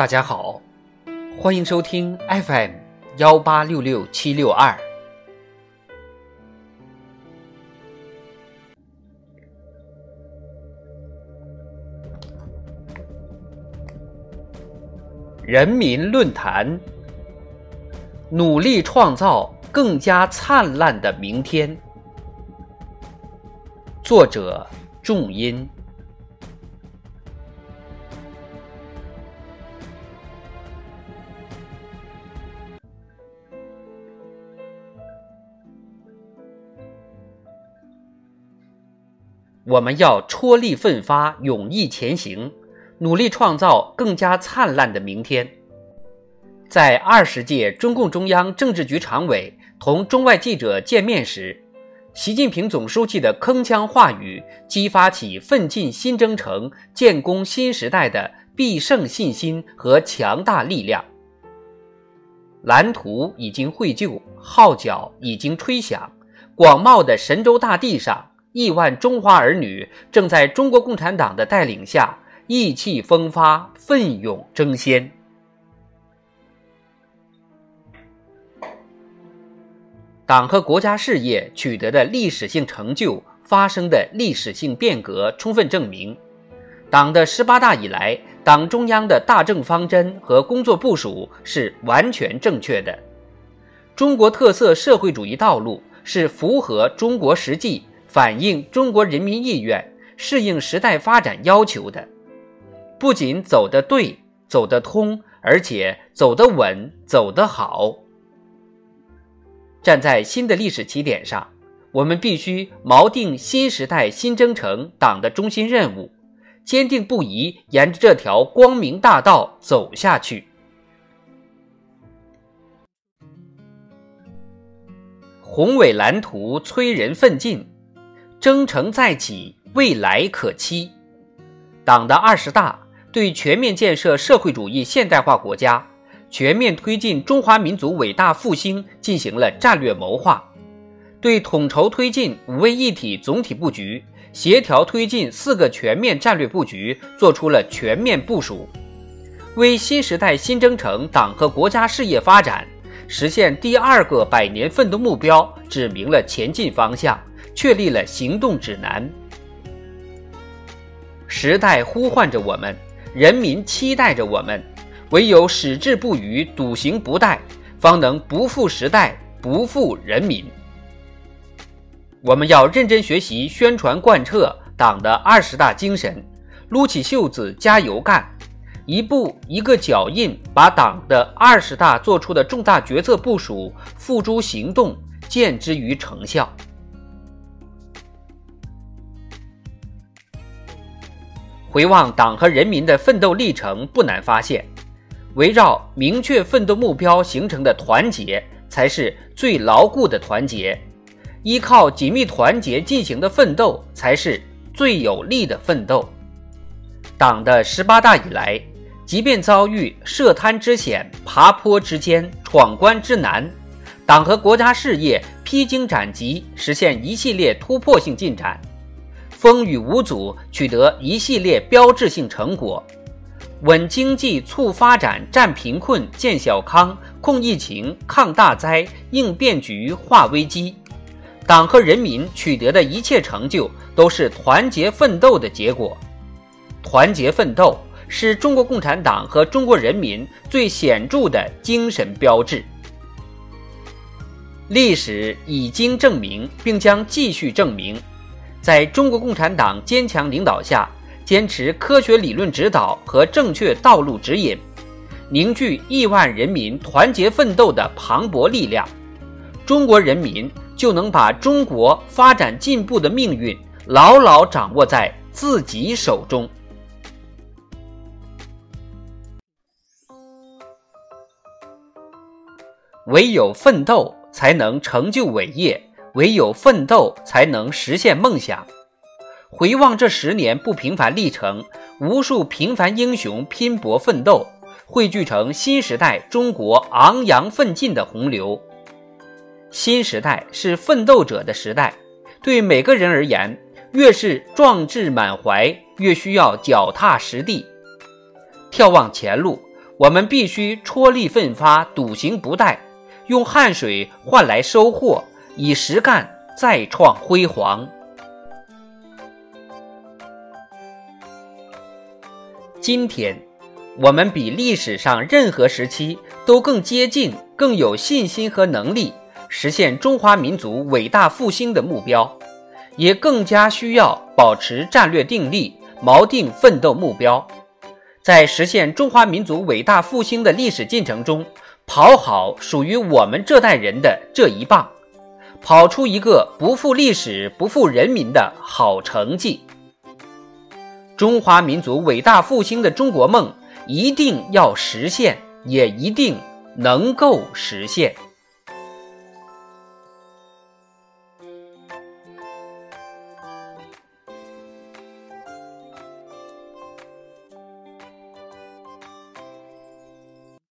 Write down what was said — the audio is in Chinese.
大家好，欢迎收听 FM 幺八六六七六二。人民论坛，努力创造更加灿烂的明天。作者：仲音。我们要踔厉奋发，勇毅前行，努力创造更加灿烂的明天。在二十届中共中央政治局常委同中外记者见面时，习近平总书记的铿锵话语激发起奋进新征程、建功新时代的必胜信心和强大力量。蓝图已经绘就，号角已经吹响，广袤的神州大地上。亿万中华儿女正在中国共产党的带领下意气风发、奋勇争先。党和国家事业取得的历史性成就、发生的历史性变革，充分证明，党的十八大以来，党中央的大政方针和工作部署是完全正确的。中国特色社会主义道路是符合中国实际。反映中国人民意愿、适应时代发展要求的，不仅走得对、走得通，而且走得稳、走得好。站在新的历史起点上，我们必须锚定新时代新征程党的中心任务，坚定不移沿着这条光明大道走下去。宏伟蓝图催人奋进。征程再起，未来可期。党的二十大对全面建设社会主义现代化国家、全面推进中华民族伟大复兴进行了战略谋划，对统筹推进五位一体总体布局、协调推进四个全面战略布局作出了全面部署，为新时代新征程党和国家事业发展实现第二个百年奋斗目标指明了前进方向。确立了行动指南。时代呼唤着我们，人民期待着我们，唯有矢志不渝、笃行不怠，方能不负时代、不负人民。我们要认真学习、宣传贯彻党的二十大精神，撸起袖子加油干，一步一个脚印，把党的二十大作出的重大决策部署付诸行动，见之于成效。回望党和人民的奋斗历程，不难发现，围绕明确奋斗目标形成的团结，才是最牢固的团结；依靠紧密团结进行的奋斗，才是最有力的奋斗。党的十八大以来，即便遭遇涉滩之险、爬坡之艰、闯关之难，党和国家事业披荆斩棘，实现一系列突破性进展。风雨无阻，取得一系列标志性成果，稳经济、促发展、战贫困、建小康、控疫情、抗大灾、应变局、化危机。党和人民取得的一切成就，都是团结奋斗的结果。团结奋斗是中国共产党和中国人民最显著的精神标志。历史已经证明，并将继续证明。在中国共产党坚强领导下，坚持科学理论指导和正确道路指引，凝聚亿万人民团结奋斗的磅礴力量，中国人民就能把中国发展进步的命运牢牢掌握在自己手中。唯有奋斗，才能成就伟业。唯有奋斗，才能实现梦想。回望这十年不平凡历程，无数平凡英雄拼搏奋斗，汇聚成新时代中国昂扬奋进的洪流。新时代是奋斗者的时代，对每个人而言，越是壮志满怀，越需要脚踏实地。眺望前路，我们必须踔厉奋发，笃行不怠，用汗水换来收获，以实干再创辉煌。今天，我们比历史上任何时期都更接近、更有信心和能力实现中华民族伟大复兴的目标，也更加需要保持战略定力，锚定奋斗目标，在实现中华民族伟大复兴的历史进程中，跑好属于我们这代人的这一棒，跑出一个不负历史、不负人民的好成绩。中华民族伟大复兴的中国梦一定要实现，也一定能够实现。